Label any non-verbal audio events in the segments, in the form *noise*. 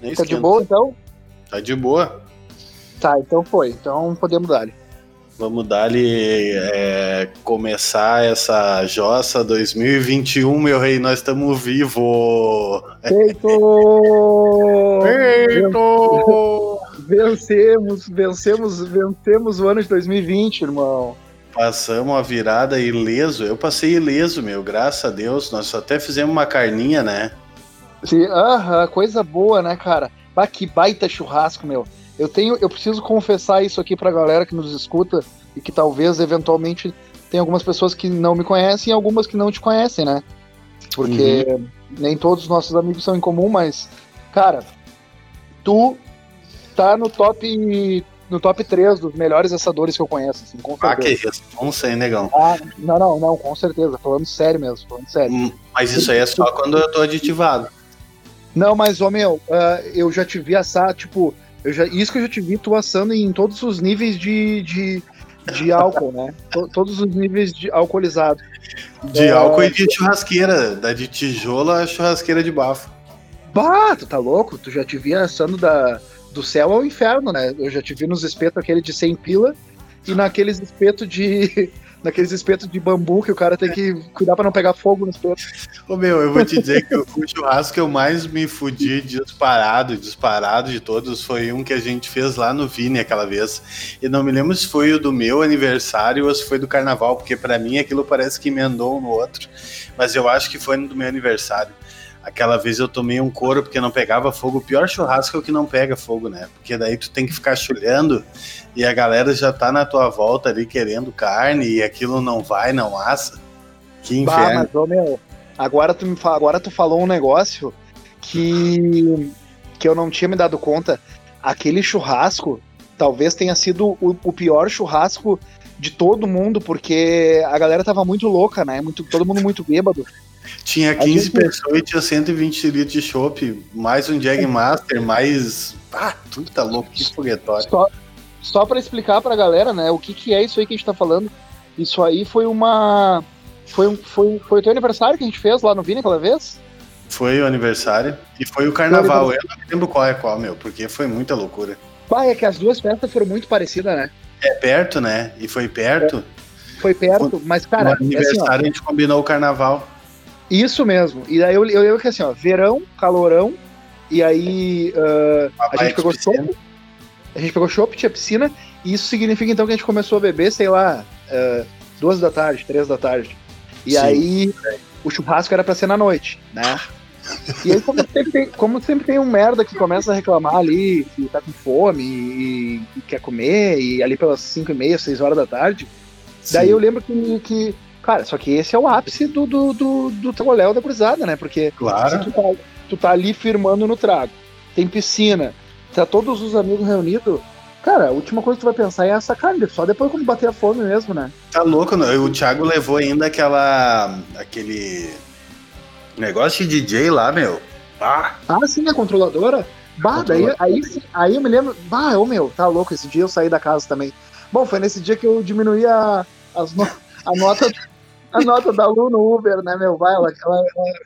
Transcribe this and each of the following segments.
Nem Tá de boa então? Tá de boa. Tá, então foi. Então podemos dar. Vamos dar-lhe é, começar essa Jossa 2021, meu rei, nós estamos vivos! Feito! *laughs* Feito! Vencemos, vencemos, vencemos o ano de 2020, irmão. Passamos a virada ileso, eu passei ileso, meu, graças a Deus, nós até fizemos uma carninha, né? Aham, coisa boa, né, cara? Bah, que baita churrasco, meu. Eu tenho, eu preciso confessar isso aqui pra galera que nos escuta e que talvez eventualmente tem algumas pessoas que não me conhecem e algumas que não te conhecem, né? Porque nem todos os nossos amigos são em comum, mas cara, tu tá no top no top 3 dos melhores assadores que eu conheço, assim, com Ah, que certeza. isso, não sei, negão. Ah, não, não, não, com certeza, falando sério mesmo, falando sério. Hum, Mas isso aí é só quando eu tô aditivado. Não, mas, ô meu, ah, eu já te vi assar, tipo, eu já, isso que eu já te vi tu assando em todos os níveis de, de, de álcool, né? To- todos os níveis de alcoolizado. De É. álcool e de churrasqueira, da de tijolo a churrasqueira de bafo. Bah, tu tá louco? Tu já te vi assando da, do céu ao inferno, né? Eu já te vi nos espetos aquele de 100 pila e naqueles espetos de. Naqueles espetos de bambu que o cara tem que cuidar pra não pegar fogo no espeto. Ô meu, eu vou te dizer que o *laughs* churrasco que eu mais me fudi disparado, disparado de todos, foi um que a gente fez lá no Vini aquela vez. E não me lembro se foi o do meu aniversário ou se foi do carnaval, porque pra mim aquilo parece que emendou um no outro. Mas eu acho que foi no do meu aniversário. Aquela vez eu tomei um couro porque não pegava fogo. O pior churrasco é o que não pega fogo, né? Porque daí tu tem que ficar chulhando e a galera já tá na tua volta ali querendo carne e aquilo não vai, não assa. Que Bah, inferno. mas, ô, meu, agora tu, me agora tu falou um negócio que, que eu não tinha me dado conta. Aquele churrasco talvez tenha sido o, o pior churrasco de todo mundo, porque a galera tava muito louca, né? Muito, todo mundo muito bêbado. Tinha A 15 gente- pessoas e tinha 120 litros de chopp, mais um Jag Master, mais. Ah, tudo tá louco, que foguetório. Só, só para explicar pra galera, né, o que, que é isso aí que a gente tá falando. Isso aí foi uma. Foi, um, foi, foi o teu aniversário que a gente fez lá no Vini aquela vez? Foi o aniversário e foi o carnaval. Eu não lembro qual é qual, meu, porque foi muita loucura. Bah, é que as duas festas foram muito parecidas, né? É perto, né? E foi perto. Foi perto, mas, cara, no é assim, aniversário a gente combinou o carnaval. Isso mesmo. E daí eu, eu lembro que assim, ó, verão, calorão, e aí ah, a Papai gente pegou chopp, a gente pegou chopp, tinha piscina, e isso significa então que a gente começou a beber, sei lá, ah, duas da tarde, três da tarde. E Sim. aí o churrasco era pra ser na noite, né? *laughs* E aí, como sempre, tem, como sempre tem um merda que começa a reclamar ali, que tá com fome e, e quer comer, e ali pelas 5 e meia, 6 horas da tarde, Daí Sim, eu lembro que, que. Cara, só que esse é o ápice do, do, do, do tragoléu da cruzada, né? Porque Claro. tu tá, tu tá ali firmando no trago, tem piscina, tá todos os amigos reunidos. Cara, a última coisa que tu vai pensar é essa carne, só depois quando bater a fome mesmo, né? Tá louco, né? O Thiago levou ainda aquela. aquele. negócio de DJ lá, meu. Ah, Ah, sim, a controladora? Bah, daí, aí, aí eu me lembro. Bah, ô meu, tá louco, esse dia eu saí da casa também. Bom, foi nesse dia que eu diminuí a, as no- a nota. A nota da Lu no Uber, né, meu? Vai, ela, ela,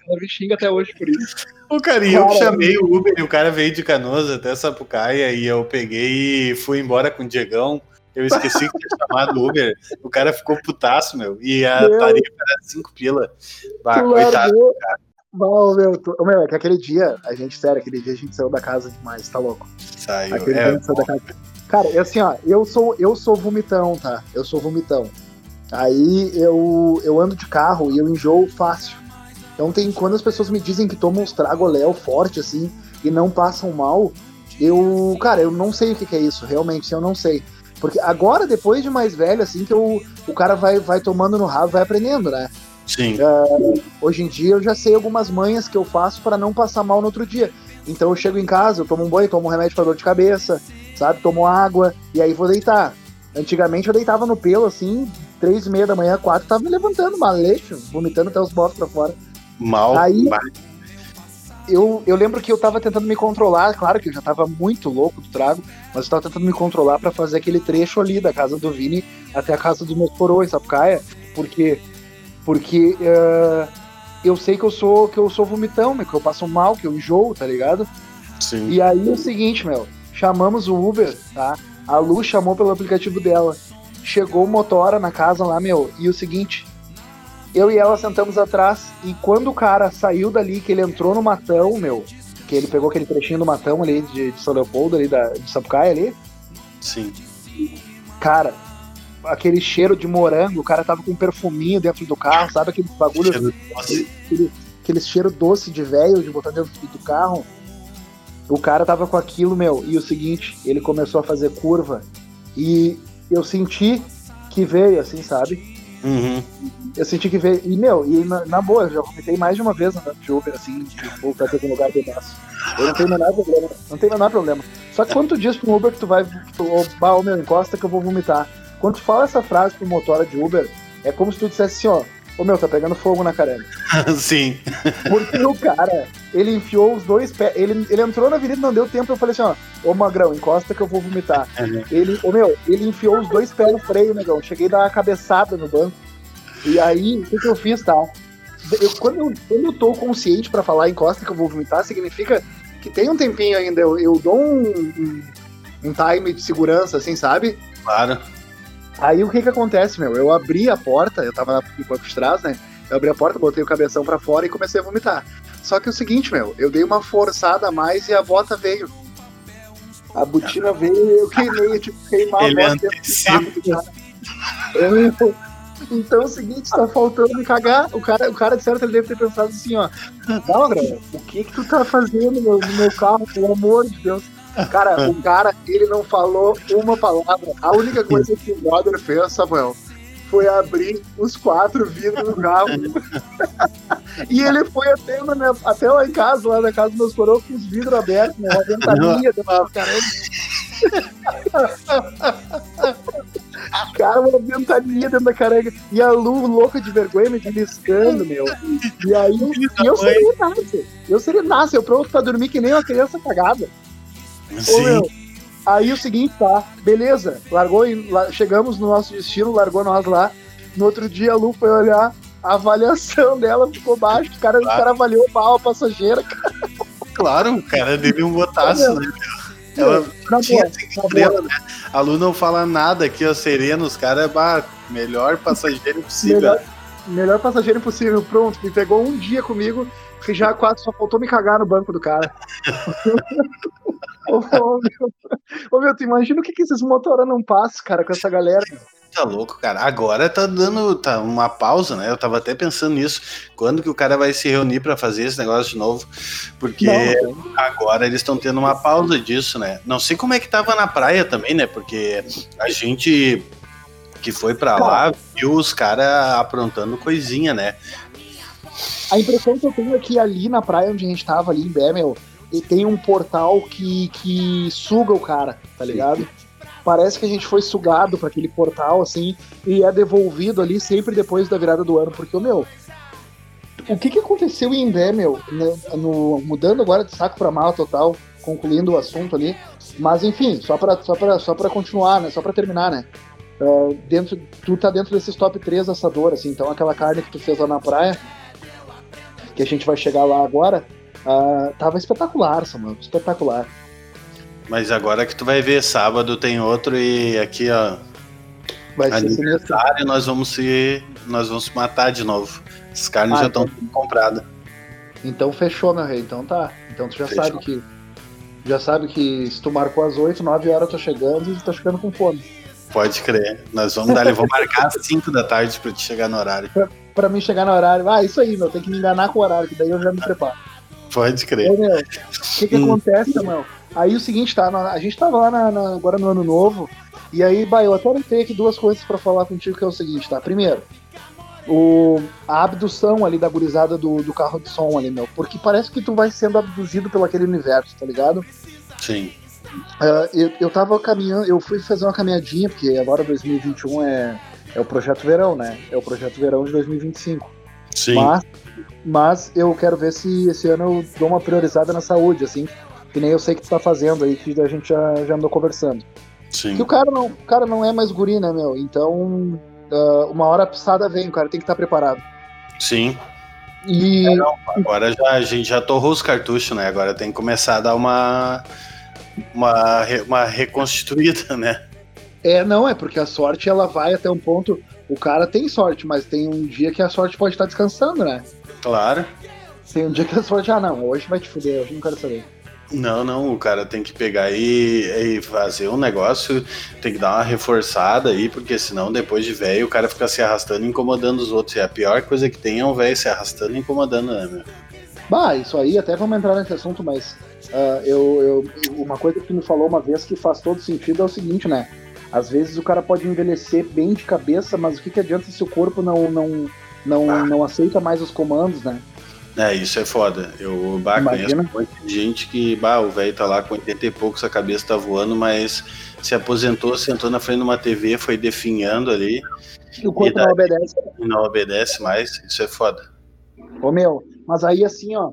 ela, me xinga até hoje por isso. O cara, eu Cara, chamei o Uber e o cara veio de Canoas até Sapucaia e eu peguei e fui embora com o Diegão. Eu esqueci que tinha chamado o Uber. O cara ficou putaço, meu. E a Meu. tarifa era 5 pila. Bah, coitado. largou. Bah, meu, tu- meu, é que aquele dia, a gente, sério, aquele dia a gente saiu da casa demais, tá louco? Saiu. Aquele dia a É, gente saiu da casa. Cara, assim, ó, eu sou, eu sou vomitão, tá? Eu sou vomitão. Aí eu, eu ando de carro e eu enjoo fácil. Então tem quando as pessoas me dizem que tomam uns tragoléu forte, assim, e não passam mal, eu, cara, eu não sei o que, que é isso, realmente, eu não sei. Porque agora, depois de mais velho, assim, que eu, o cara vai, vai tomando no rabo, vai aprendendo, né? sim. Hoje em dia eu já sei algumas manhas que eu faço para não passar mal no outro dia. Então eu chego em casa, eu tomo um banho, tomo um remédio para dor de cabeça, sabe? Tomo água e aí vou deitar. Antigamente eu deitava no pelo assim, três e meia da manhã, quatro, tava me levantando, maleixo, vomitando até os bofos pra fora. Mal. Aí- Eu, eu lembro que eu tava tentando me controlar, claro que eu já tava muito louco do trago, mas eu tava tentando me controlar para fazer aquele trecho ali da casa do Vini até a casa dos meus coroas, Sapucaia, porque porque eh, eu sei que eu sou que eu sou vomitão, né, que eu passo mal, que eu enjoo, tá ligado? Sim. E aí é o seguinte, meu, chamamos o Uber, tá? A Lu chamou pelo aplicativo dela. Chegou o motora na casa lá, meu, e o seguinte, eu e ela sentamos atrás, e quando o cara saiu dali, que ele entrou no matão, meu, que ele pegou aquele trechinho do matão ali de, de São Leopoldo, ali da, de Sapucaia ali. Sim. Cara, aquele cheiro de morango, o cara tava com um perfuminho dentro do carro, sabe aquele bagulho. Cheiro aquele, aquele, aquele cheiro doce de velho de botar dentro do carro. O cara tava com aquilo, meu, e o seguinte, ele começou a fazer curva e eu senti que veio, assim, sabe? Uhum. Eu senti que veio. E, meu, e na, na boa, eu já comentei mais de uma vez andando de Uber, assim, tipo, pra ter um lugar de braço. Eu não tenho o menor problema. Não tenho o menor problema. Só que quando tu diz pro Uber que tu vai. Tu, oh, meu, encosta que eu vou vomitar. Quando tu fala essa frase pro motora de Uber, é como se tu dissesse assim, ó. Ô meu, tá pegando fogo na caranga. *laughs* Sim. Porque o cara, ele enfiou os dois pés. Ele, ele entrou na avenida, não deu tempo. Eu falei assim: ó, ô magrão, encosta que eu vou vomitar. Uhum. Ele, ô meu, ele enfiou os dois pés no freio, negão. Cheguei a dar uma cabeçada no banco. E aí, o que, que eu fiz, tá? Eu, quando, eu, quando eu tô consciente para falar encosta que eu vou vomitar, significa que tem um tempinho ainda. Eu, eu dou um, um, um time de segurança, assim, sabe? Claro. Aí o que que acontece, meu? Eu abri a porta, eu tava no banco de trás, né? Eu abri a porta, botei o cabeção para fora e comecei a vomitar. Só que é o seguinte, meu, eu dei uma forçada a mais e a bota veio. A botina veio e eu queimei, tipo, queimar Ele a bota eu, *laughs* Então é o seguinte, tá faltando me cagar. O cara, o cara de certo ele deve ter pensado assim, ó. Laura, o que que tu tá fazendo no, no meu carro, pelo amor de Deus? Cara, o cara, ele não falou uma palavra. A única coisa que o brother fez, Samuel, foi abrir os quatro vidros do carro. e ele foi até, minha, até lá em casa, lá na casa dos meus coroas, com os vidros abertos, né? Uma ventania dentro do caramba. *laughs* Cara, uma ventania dentro da caranga. E a Lu louca de vergonha me beliscando, meu. E aí eu seria nasce. Eu seria nasce, eu pronto pra dormir que nem uma criança cagada. Sim. Ô, meu, aí o seguinte, tá, beleza, largou, chegamos no nosso destino, largou nós lá. No outro dia a Lu foi olhar, a avaliação *laughs* dela ficou baixa, o cara, claro. o cara avaliou mal a passageira, cara. Claro, o cara deu um botaço, né? Ela tinha estrela, né? A Lu não fala nada aqui, ó, sereno, os caras, melhor passageiro possível. Melhor, melhor passageiro possível, pronto, me pegou um dia comigo, que já quase só faltou me cagar no banco do cara. *laughs* ô, ô, meu, ô, meu, tu imagina o que, que esses motoras não passam, cara, com essa galera. Tá louco, cara. Agora tá dando tá uma pausa, né? Eu tava até pensando nisso. Quando que o cara vai se reunir para fazer esse negócio de novo? Porque não, agora eles estão tendo uma pausa disso, né? Não sei como é que tava na praia também, né? Porque a gente que foi para lá viu os caras aprontando coisinha, né? A impressão que eu tenho é que ali na praia onde a gente tava, ali em Bemel, tem um portal que, que suga o cara, tá ligado? Parece que a gente foi sugado para aquele portal, assim, e é devolvido ali sempre depois da virada do ano, porque, meu, o que, que aconteceu em meu, né, no, mudando agora de saco para mal total, concluindo o assunto ali, mas enfim, só para só pra, só pra continuar, né, só para terminar, né, uh, dentro, tu tá dentro desses top 3 assador, assim, então aquela carne que tu fez lá na praia, que a gente vai chegar lá agora, uh, tava espetacular, Samuel, espetacular. Mas agora que tu vai ver, sábado tem outro e aqui, ó. Vai aniversário, nós vamos se. Nós vamos matar de novo. As carnes ah, já estão então... compradas. Então fechou, meu rei. Então tá. Então tu já fechou. sabe que. Já sabe que se tu marcou às 8, 9 horas eu tô chegando e tu tá chegando com fome. Pode crer. Nós vamos dar. Eu vou marcar às 5 da tarde pra te chegar no horário *laughs* pra mim chegar no horário. Ah, isso aí, meu, tem que me enganar com o horário, que daí eu já me preparo. Pode crer. o que que hum. acontece, Samuel? Aí o seguinte, tá, a gente tava lá na, na, agora no ano novo, e aí, bah, eu até tenho aqui duas coisas para falar contigo, que é o seguinte, tá? Primeiro, o, a abdução ali da gurizada do, do carro de som ali, meu, porque parece que tu vai sendo abduzido pelo aquele universo, tá ligado? Sim. Uh, eu, eu tava caminhando, eu fui fazer uma caminhadinha, porque agora 2021 é é o projeto verão, né? É o projeto verão de 2025. Sim. Mas, mas eu quero ver se esse ano eu dou uma priorizada na saúde, assim, que nem eu sei que tu tá fazendo aí, que a gente já, já andou conversando. Sim. Que o cara não, o cara não é mais guri, né, meu? Então, uh, uma hora a pisada vem, o cara tem que estar tá preparado. Sim. E... É, não, agora já, a gente já torrou os cartuchos, né? Agora tem que começar a dar uma, uma, uma reconstituída, né? É, não, é porque a sorte ela vai até um ponto. O cara tem sorte, mas tem um dia que a sorte pode estar descansando, né? Claro. Tem um dia que a sorte, ah, não, hoje vai te fuder, hoje não quero saber. Não, não, o cara tem que pegar e, e, fazer um negócio, tem que dar uma reforçada aí, porque senão depois de velho o cara fica se arrastando e incomodando os outros. E a pior coisa que tem é um velho se arrastando e incomodando, né, meu? Bah, isso aí até vamos entrar nesse assunto, mas uh, eu, eu, uma coisa que me falou uma vez que faz todo sentido é o seguinte, né? Às vezes o cara pode envelhecer bem de cabeça, mas o que, que adianta se o corpo não, não, não, ah. não aceita mais os comandos, né? É, isso é foda. Eu bah, conheço muita gente que, bah, o velho tá lá com 80 e poucos, a cabeça tá voando, mas se aposentou, sentou na frente de uma TV, foi definhando ali. E o corpo e não obedece. Não obedece mais, isso é foda. Ô meu, mas aí assim, ó.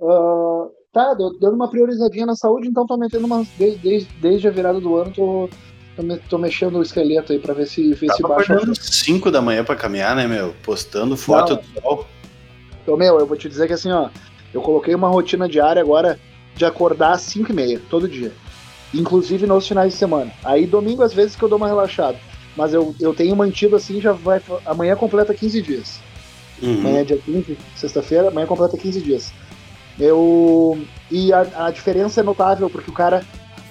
Uh, tá, dando uma priorizadinha na saúde, então tô metendo uma. Desde, desde, desde a virada do ano, tô, tô, me, tô mexendo o esqueleto aí pra ver se, ver se baixa. acordando 5 da manhã pra caminhar, né, meu? Postando foto não. do sol. Então, meu, eu vou te dizer que assim, ó, eu coloquei uma rotina diária agora de acordar às 5 e meia, todo dia. Inclusive nos finais de semana. Aí domingo, às vezes, que eu dou uma relaxada. Mas eu, eu tenho mantido assim, já vai. Amanhã completa 15 dias. Uhum. Amanhã é dia 15, sexta-feira, amanhã completa 15 dias. Eu. E a, a diferença é notável, porque o cara.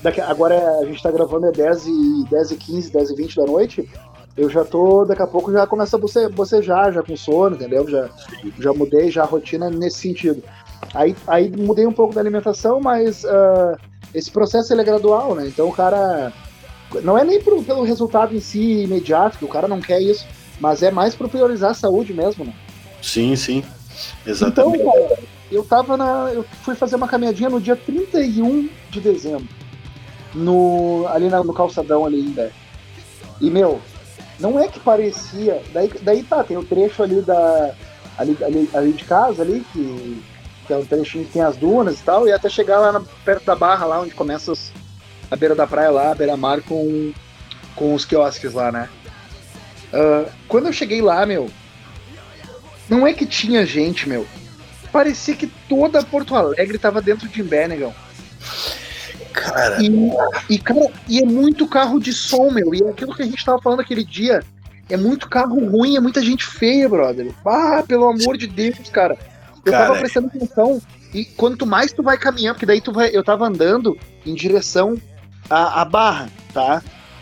Daqui, agora a gente tá gravando é 10 e, 10 e 15, 10 e 20 da noite eu já tô, daqui a pouco já começa a boce, bocejar, já com sono, entendeu? Já, já mudei já a rotina nesse sentido. Aí, aí mudei um pouco da alimentação, mas uh, esse processo ele é gradual, né? Então o cara. Não é nem pro, pelo resultado em si imediato, que o cara não quer isso, mas é mais para priorizar a saúde mesmo, né? Sim, sim. Exatamente. Então, cara, eu tava na. Eu fui fazer uma caminhadinha no dia 31 de dezembro. No, ali na, no calçadão ali em E, meu, não é que parecia. Daí, daí tá, tem o trecho ali da. Ali, ali, ali de casa ali, que, que é um trechinho que tem as dunas e tal, e até chegar lá na, perto da barra, lá onde começa a beira da praia lá, a beira-mar com, com os quiosques lá, né? Uh, quando eu cheguei lá, meu, não é que tinha gente, meu. Parecia que toda Porto Alegre tava dentro de Imbé, negão. Cara. E, e, cara, e é muito carro de som, meu. E é aquilo que a gente tava falando aquele dia. É muito carro ruim, é muita gente feia, brother. Ah, pelo amor de Deus, cara. Eu cara, tava prestando atenção. E quanto mais tu vai caminhando, porque daí tu vai. Eu tava andando em direção à, à barra, tá?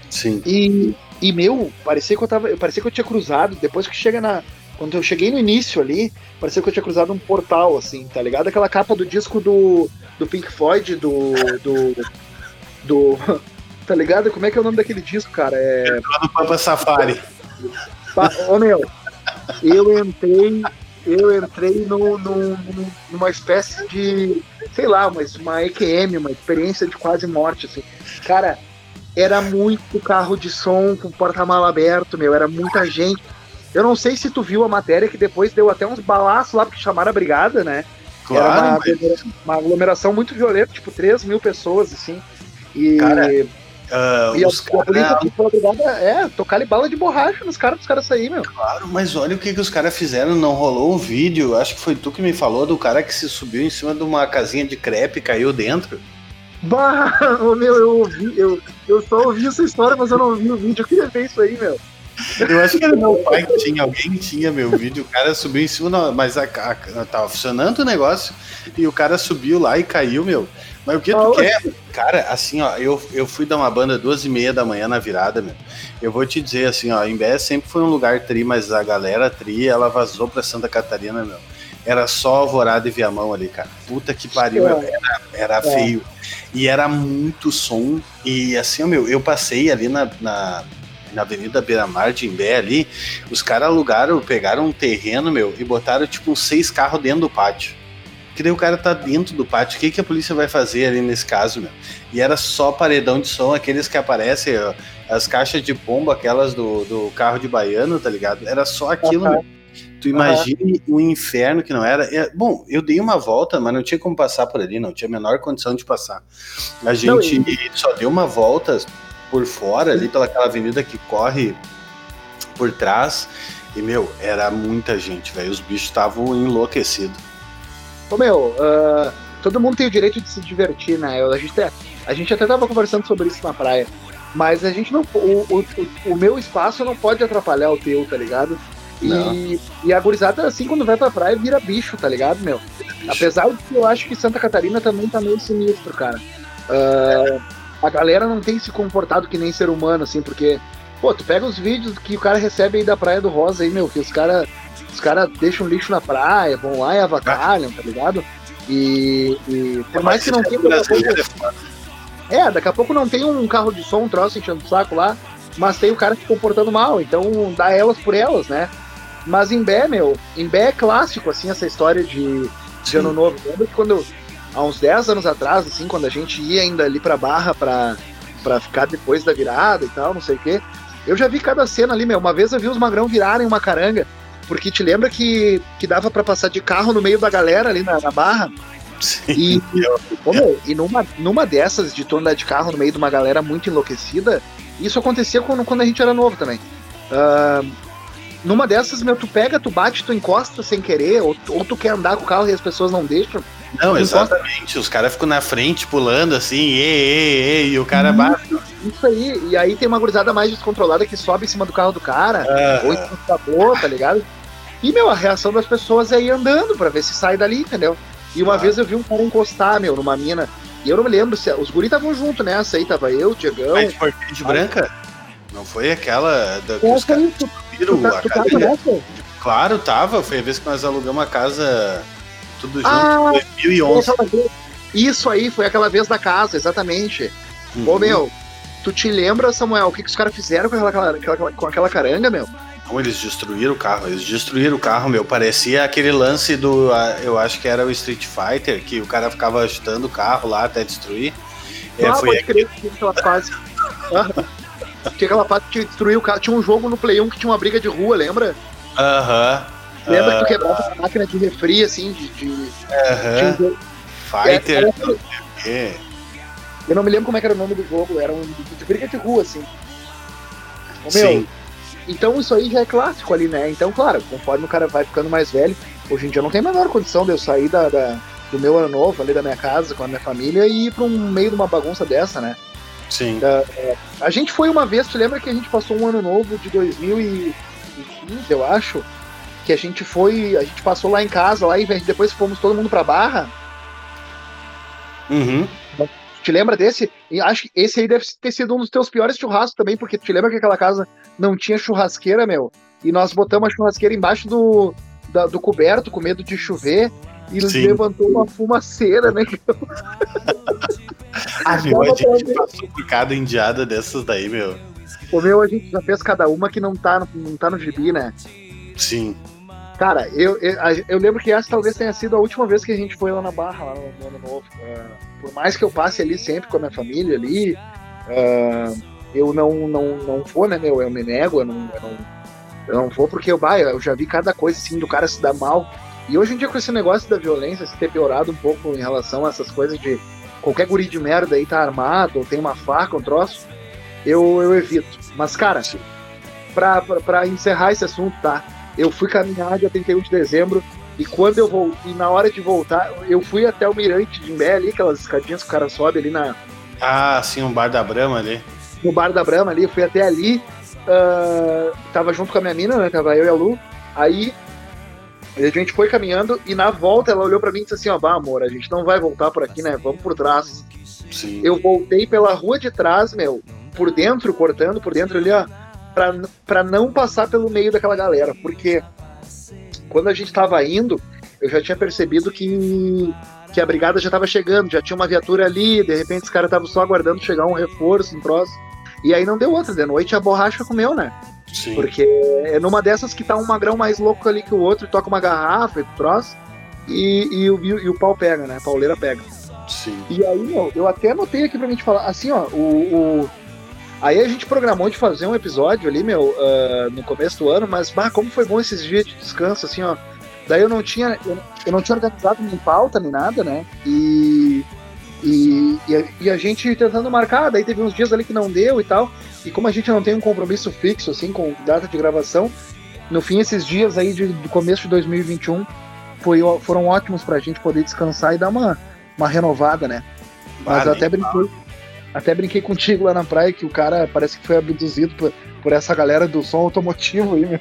Sim. E, e meu, parecia que eu tava. Parecia que eu tinha cruzado. Depois que chega na. Quando eu cheguei no início ali, parecia que eu tinha cruzado um portal, assim, tá ligado? Aquela capa do disco do do Pink Floyd, do. do. do *laughs* tá ligado? Como é que é o nome daquele disco, cara? É. Do Pampa Safari. Ô meu, eu entrei. Eu entrei no, no, numa espécie de. sei lá, mas uma EQM, uma experiência de quase morte, assim. Cara, era muito carro de som com porta-mala aberto, meu, era muita gente. Eu não sei se tu viu a matéria que depois deu até uns balaços lá porque chamaram a brigada, né? Claro, Era uma, mas... uma, aglomeração muito violenta, tipo 3 mil pessoas, assim. E, cara, uh, e a, cara... polícia foi obrigada é, tocar ali bala de borracha nos caras, os caras saírem, meu. Claro, mas olha o que, que os cares fizeram, não rolou um vídeo, acho que foi tu que me falou, do cara que se subiu em cima de uma casinha de crepe e caiu dentro. Bah, *laughs* meu, eu ouvi, eu, eu só ouvi essa história, mas eu não vi o vídeo, eu queria ver isso aí, meu. Eu acho que era meu pai que tinha, alguém tinha meu vídeo, o cara subiu em cima, mas a, a, tava funcionando o negócio e o cara subiu lá e caiu, meu. Mas o que tu quer? Cara, assim, ó, eu, eu fui dar uma banda duas e meia da manhã na virada, meu. Eu vou te dizer assim, ó, Imbé sempre foi um lugar tri, mas a galera tri, ela vazou pra Santa Catarina, meu. Era só alvorada e viamão ali, cara. Puta que pariu, é. era, era é. feio. E era muito som. E assim, ó, meu, eu passei ali na, na na Avenida Beira Mar de Imbé ali, os caras alugaram, pegaram um terreno, meu, e botaram tipo uns seis carros dentro do pátio. Que daí o cara tá dentro do pátio, o que, que a polícia vai fazer ali nesse caso, meu? E era só paredão de som, aqueles que aparecem, ó, as caixas de pombo, aquelas do, do carro de baiano, tá ligado? Era só aquilo, uhum. meu. Tu imagine uhum. o inferno que não era. É, bom, eu dei uma volta, mas não tinha como passar por ali, não tinha a menor condição de passar. A gente não, e... só deu uma volta por fora, ali pelaquela avenida que corre por trás. E, meu, era muita gente, velho. Os bichos estavam enlouquecidos. Ô, meu, uh, todo mundo tem o direito de se divertir, né? A gente, até, a gente até tava conversando sobre isso na praia. Mas a gente não. O, o, o meu espaço não pode atrapalhar o teu, tá ligado? E, e, a gurizada, assim, quando vai pra praia, vira bicho, tá ligado, meu? Apesar de que eu acho que Santa Catarina também tá meio sinistro, cara. Uh, a galera não tem se comportado que nem ser humano, assim, porque, pô, tu pega os vídeos que o cara recebe aí da Praia do Rosa aí, meu, que os caras os cara deixam lixo na praia, vão lá e avacalham, tá ligado? E, e por mais que não tenha. É, daqui a pouco não tem um carro de som, um troço enchendo o saco lá, mas tem o cara se comportando mal, então dá elas por elas, né? Mas em Bé, meu, em Bé é clássico, assim, essa história de, de ano novo. Lembra que quando, há uns 10 anos atrás, assim, quando a gente ia ainda ali pra Barra pra, pra ficar depois da virada e tal, não sei o quê, eu já vi cada cena ali, meu. Uma vez eu vi os magrão virarem uma caranga, porque te lembra que, que dava para passar de carro no meio da galera ali na, na Barra? Sim. E, *laughs* ô, meu, e numa, numa dessas, de tu andar de carro no meio de uma galera muito enlouquecida, isso acontecia quando, quando a gente era novo também. Uh, numa dessas, meu, tu pega, tu bate, tu encosta sem querer, ou, ou tu quer andar com o carro e as pessoas não deixam. Não, exatamente. Os caras ficam na frente pulando assim, e, e, e, e o cara bate. Isso aí. E aí tem uma gurizada mais descontrolada que sobe em cima do carro do cara, ou em cima do capô, tá ligado? E, meu, a reação das pessoas é ir andando pra ver se sai dali, entendeu? E uma ah. vez eu vi um cara encostar, meu, numa mina. E eu não me lembro se. Os guris estavam junto nessa aí, tava eu, Diegão. Mas foi de branca? Não foi aquela da, que os caras tu, tá, tava nessa? Claro, tava. Foi a vez que nós alugamos uma casa tudo junto, ah, 2011. Isso aí, foi aquela vez da casa, exatamente. Uhum. Ô, meu, tu te lembra, Samuel, o que, que os caras fizeram com aquela, aquela, com aquela caranga, meu? Como eles destruíram o carro, eles destruíram o carro, meu. Parecia aquele lance do. Eu acho que era o Street Fighter, que o cara ficava agitando o carro lá até destruir. É, ah, é, foi crer que tinha aquela fase. tinha aquela fase que destruiu o carro. Tinha um jogo no Play 1 que tinha uma briga de rua, lembra? Aham. Uh -huh. Lembra uh que tu quebrava a máquina de refri, assim, de. de, uh -huh. Fighter. É, eu não me lembro como é era o nome do jogo, era um de briga de rua, assim. Meu, Sim. Então isso aí já é clássico ali, né? Então, claro, conforme o cara vai ficando mais velho, hoje em dia não tem a menor condição de eu sair da, da do meu ano novo, ali da minha casa, com a minha família, e ir pra um meio de uma bagunça dessa, né? Sim. é, a gente foi uma vez, tu lembra que a gente passou um ano novo de 2015, eu acho? Que a gente foi, a gente passou lá em casa, lá e depois fomos todo mundo pra Barra. Uhum. Te lembra desse? E acho que esse aí deve ter sido um dos teus piores churrascos também, porque te lembra que aquela casa não tinha churrasqueira, meu? E nós botamos a churrasqueira embaixo do, da, do coberto, com medo de chover, e Sim. levantou uma fumaceira, né? *laughs* a gente passou por cada indiada dessas daí, meu. O meu, a gente já fez cada uma que não tá, não tá no gibi, né? Sim. Cara, eu, eu, eu, lembro que essa talvez tenha sido a última vez que a gente foi lá na Barra, lá no, no Ano Novo. Uh, por mais que eu passe ali sempre com a minha família ali, uh, eu não, não, não vou, né, meu? Eu me nego, eu não, eu não, eu não vou porque eu, bah, eu já vi cada coisa assim do cara se dar mal. E hoje em dia, com esse negócio da violência se ter piorado um pouco em relação a essas coisas de qualquer guri de merda aí tá armado, ou tem uma faca, um troço, eu, eu evito. Mas, cara, pra, pra, pra encerrar esse assunto, tá? Eu fui caminhar dia 31 de dezembro e quando eu vou e na hora de voltar, eu fui até o Mirante de Imbé ali, aquelas escadinhas que o cara sobe ali na. Ah, sim, um bar da Brama ali. No bar da Brama ali, eu fui até ali. Uh, tava junto com a minha mina, né? Tava eu e a Lu. Aí a gente foi caminhando e na volta ela olhou para mim e disse assim: Ó, bah, amor, a gente não vai voltar por aqui, né? Vamos por trás. Sim. Eu voltei pela rua de trás, meu, por dentro, cortando por dentro ali, ó para não passar pelo meio daquela galera, porque quando a gente estava indo, eu já tinha percebido que, que a brigada já estava chegando, já tinha uma viatura ali, de repente os caras estavam só aguardando chegar um reforço, um troço. E aí não deu outra, de noite a borracha comeu, né? Sim. Porque é numa dessas que tá um magrão mais louco ali que o outro, e toca uma garrafa e troço, e, e, e, e o pau pega, né? A pauleira pega. Sim. E aí, meu, eu até anotei aqui pra gente falar, assim, ó, o, o Aí a gente programou de fazer um episódio ali, meu, uh, no começo do ano, mas bah, como foi bom esses dias de descanso, assim, ó. Daí eu não tinha, eu, eu não tinha organizado nem pauta nem nada, né? E, e, e, a, e, a, gente tentando marcar, daí teve uns dias ali que não deu e tal. E como a gente não tem um compromisso fixo, assim, com data de gravação, no fim, esses dias aí de, do começo de 2021 foi, foram ótimos pra gente poder descansar e dar uma, uma renovada, né? Mas vale, até brinquei, até brinquei contigo lá na praia que o cara parece que foi abduzido por, por essa galera do som automotivo aí, meu.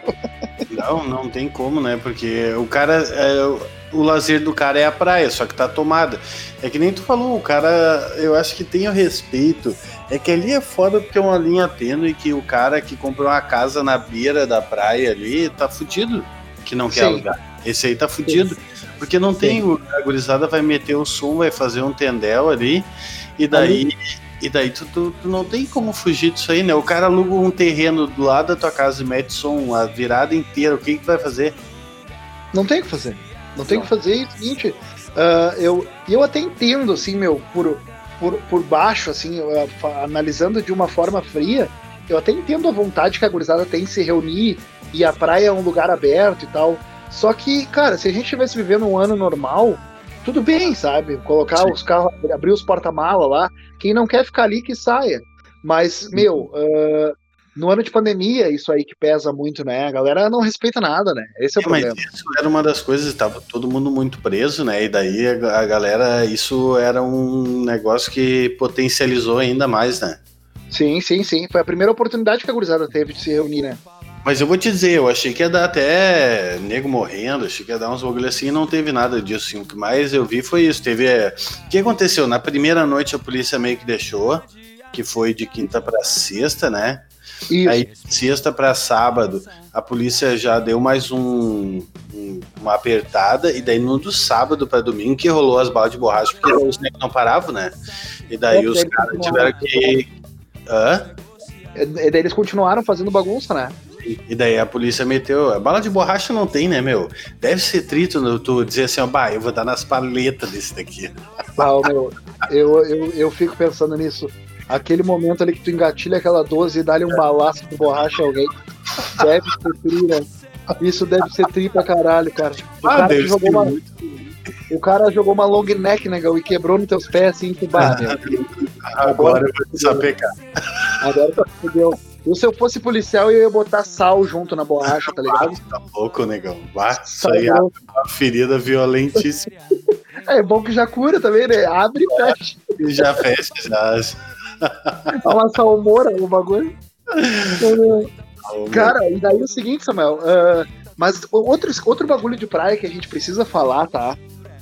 Não, não tem como, né? Porque o cara. É, o lazer do cara é a praia, só que tá tomada. É que nem tu falou, o cara, eu acho que tem o respeito. É que ali é foda porque é uma linha tênue que o cara que comprou uma casa na beira da praia ali tá fudido que não quer Sim. alugar. Esse aí tá fudido. Sim. Porque não tem. Sim. A gurizada vai meter o som, vai fazer um tendel ali, e daí. Ali. E daí tu, tu, tu, não tem como fugir disso aí, né? O cara aluga um terreno do lado da tua casa e mete som a virada inteira. O que que vai fazer? Não tem o que fazer. Não tem o que fazer. E o seguinte, uh, eu, eu até entendo, assim, meu, por, por, por baixo, assim, analisando de uma forma fria, eu até entendo a vontade que a gurizada tem de se reunir e a praia é um lugar aberto e tal. Só que, cara, se a gente estivesse vivendo um ano normal, tudo bem, sabe? Colocar Sim. os carros, abrir os porta-mala lá. Quem não quer ficar ali, que saia. Mas, meu, uh, no ano de pandemia, isso aí que pesa muito, né? A galera não respeita nada, né? Esse é o é, problema. Mas isso era uma das coisas, estava todo mundo muito preso, né? E daí a, a galera, isso era um negócio que potencializou ainda mais, né? Sim, sim, sim. Foi a primeira oportunidade que a gurizada teve de se reunir, né? Mas eu vou te dizer, eu achei que ia dar até nego morrendo, achei que ia dar uns bagulho assim, e não teve nada disso. Assim. O que mais eu vi foi isso. Teve. É... O que aconteceu? Na primeira noite a polícia meio que deixou, que foi de quinta para sexta, né? Isso. Aí, sexta para sábado, a polícia já deu mais um, um, uma apertada, e daí no do sábado para domingo que rolou as balas de borracha, porque os negros não paravam, né? E daí é, os caras tiveram que. Hã? E daí eles continuaram fazendo bagunça, né? E daí a polícia meteu. A bala de borracha não tem, né, meu? Deve ser trito no, tu dizer assim, ó, bah, eu vou dar nas paletas desse daqui. *laughs* Ah, meu, eu, eu, eu fico pensando nisso. Aquele momento ali que tu engatilha aquela 12 e dá-lhe um balaço de borracha a alguém. Deve ser tri, né? Isso deve ser tri pra caralho, cara. O ah, cara jogou uma. O cara jogou uma long neck, né, e quebrou nos teus pés assim, que *laughs* barra. Agora, Agora eu vou te. Agora tá fudeu. E se eu fosse policial, eu ia botar sal junto na borracha, tá ligado? *laughs* Tá louco, negão. Isso aí é uma ferida violentíssima. *laughs* É bom que já cura também, né? Abre e fecha. E já fecha, já. *laughs* Uma salmoura o bagulho. Cara, e daí é o seguinte, Samuel. Uh, mas outro, outro bagulho de praia que a gente precisa falar, tá?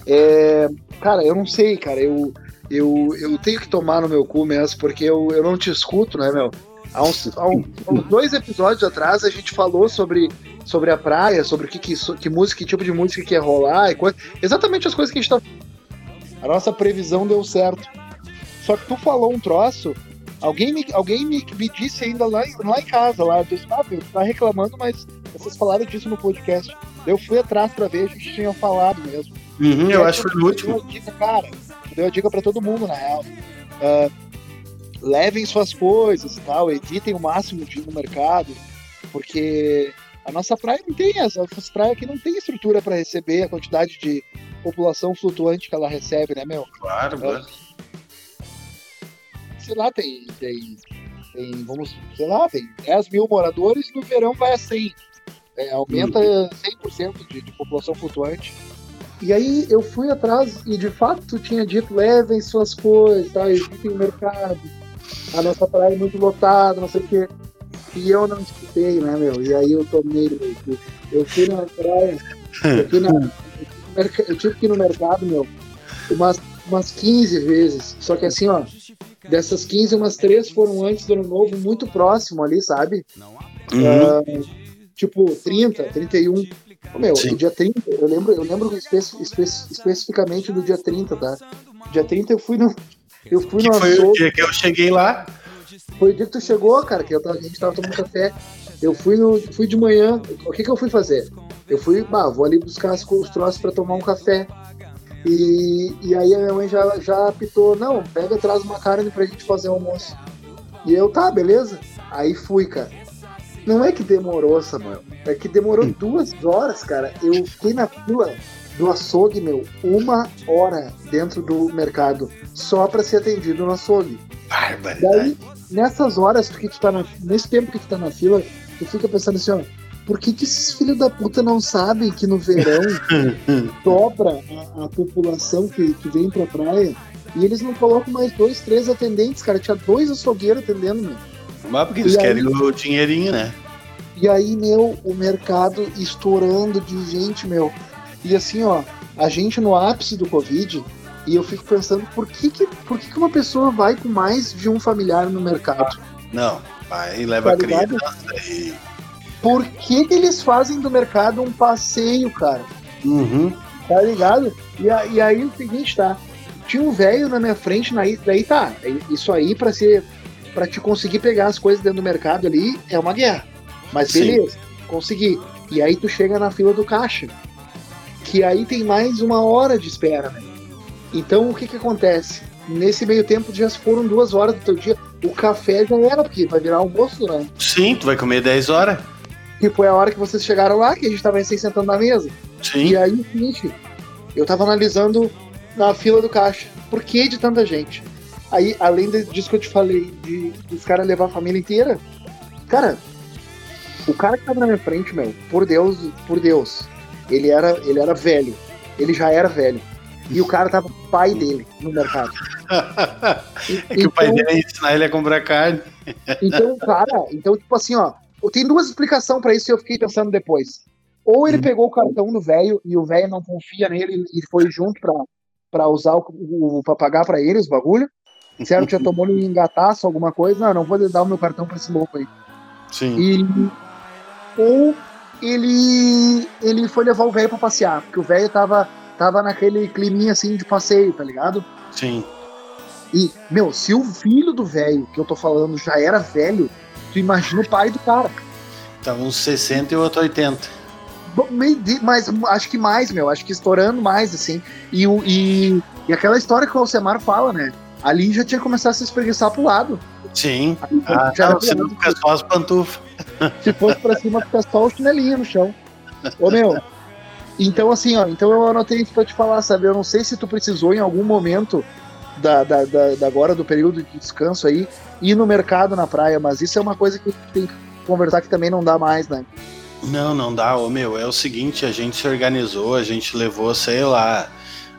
É. Cara, eu não sei, cara. Eu, eu, eu tenho que tomar no meu cu mesmo, porque eu, eu não te escuto, né, meu? Há uns, há uns, dois episódios atrás a gente falou sobre, sobre a praia, sobre o que, que, que música, que tipo de música que ia rolar e coisa, exatamente as coisas que a gente tá. A nossa previsão deu certo. Só que tu falou um troço, alguém me, alguém me, me disse ainda lá, lá em casa, lá, disse, ah, tu tá reclamando, mas vocês falaram disso no podcast. Eu fui atrás pra ver, a gente tinha falado mesmo. Uhum, eu acho que foi no último. Deu a dica, cara, deu a dica pra todo mundo, na real. Uh, levem suas coisas e tal, evitem o máximo de ir no mercado, porque a nossa praia não tem, as nossas praias aqui não tem estrutura para receber a quantidade de população flutuante que ela recebe, né, meu? Claro, mano. Sei lá, tem, tem, tem, vamos, sei lá, tem 10 mil moradores e no verão vai a 100. É, aumenta uhum. 100% de, de população flutuante. E aí eu fui atrás e de fato tu tinha dito, levem suas coisas, tá? evitem o mercado a nossa praia é muito lotada, não sei o quê. E eu não escutei, né, meu? E aí eu tomei, meu, eu fui na praia, eu, fui na, *laughs* eu tive que ir no mercado, meu, umas, umas 15 vezes. Só que assim, ó, dessas 15, umas três foram antes do ano novo, muito próximo ali, sabe? Uhum. Uh, tipo, 30, 31. Meu, Sim. dia 30, eu lembro, eu lembro espe espe especificamente do dia 30, tá? Dia 30 eu fui no, eu fui que no foi dia que eu cheguei lá? Foi o dia que tu chegou, cara, que eu tava, a gente tava tomando café. Eu fui, no, fui de manhã. O que que eu fui fazer? Eu fui, bah, vou ali buscar os troços pra tomar um café. E, e aí a minha mãe já, já apitou, não, pega, traz uma carne pra gente fazer o almoço. E eu, tá, beleza. Aí fui, cara. Não é que demorou, Samuel. É que demorou hum. duas horas, cara. Eu fiquei na fila do açougue, meu, uma hora dentro do mercado só para ser atendido no açougue. Daí, nessas horas que tu tá na, nesse tempo que tu tá na fila, tu fica pensando assim, ó, por que, que esses filhos da puta não sabem que no verão *laughs* dobra a, a população que, que vem pra praia e eles não colocam mais dois, três atendentes, cara? Tinha dois açougueiros atendendo, meu. Mas porque eles e querem aí, o dinheirinho, né? E aí, meu, o mercado estourando de gente, meu. E assim, ó, a gente no ápice do Covid, e eu fico pensando, por que, que, por que, que uma pessoa vai com mais de um familiar no mercado? Não, vai e leva tá criança e por que, que eles fazem do mercado um passeio, cara? Uhum. Tá ligado? E, e aí o seguinte, tá? Tinha um velho na minha frente, na, daí tá. Isso aí para ser. para te conseguir pegar as coisas dentro do mercado ali é uma guerra. Mas beleza, Sim. consegui. E aí tu chega na fila do caixa. Que aí tem mais uma hora de espera, né? Então o que que acontece? Nesse meio tempo já foram duas horas do teu dia. O café já era, porque vai virar almoço, né? Sim, tu vai comer 10 horas que foi a hora que vocês chegaram lá, que a gente tava recém sentando na mesa. Sim. E aí, seguinte, eu tava analisando na fila do caixa, por que de tanta gente? Aí, além disso que eu te falei, de os caras levar a família inteira, cara, o cara que tava na minha frente, meu, por Deus, por Deus, ele era, ele era velho. Ele já era velho. E o cara tava com o pai dele no mercado. *laughs* é que então, o pai dele ia ensinar ele a comprar carne. então, cara, então, tipo assim, ó, tem duas explicações para isso e eu fiquei pensando depois. Ou ele hum. pegou o cartão do velho e o velho não confia nele e foi junto para usar o, o para pagar para ele os bagulho. Certo? Já tomou um engataço, alguma coisa. Não, não vou dar o meu cartão para esse louco aí. Sim. E, ou ele ele foi levar o velho para passear, porque o velho tava tava naquele climinha assim de passeio, tá ligado? Sim. E, meu, se o filho do velho que eu tô falando já era velho, Tu imagina o pai do cara. Tá uns 60 e outro 80. Mas acho que mais, meu. Acho que estourando mais, assim. E, e, e aquela história que o Alcemar fala, né? Ali já tinha começado a se espreguiçar pro lado. Sim. Ah, já não, senão fica só as pantufas. Se fosse pra cima, fica só o chinelinho no chão. Ô, meu. Então, assim, ó. Então eu anotei isso pra te falar, sabe? Eu não sei se tu precisou em algum momento da, da, da, da agora, do período de descanso aí, ir no mercado na praia, mas isso é uma coisa que tem que conversar que também não dá mais, né? Não, não dá, ô meu, é o seguinte, a gente se organizou, a gente levou, sei lá,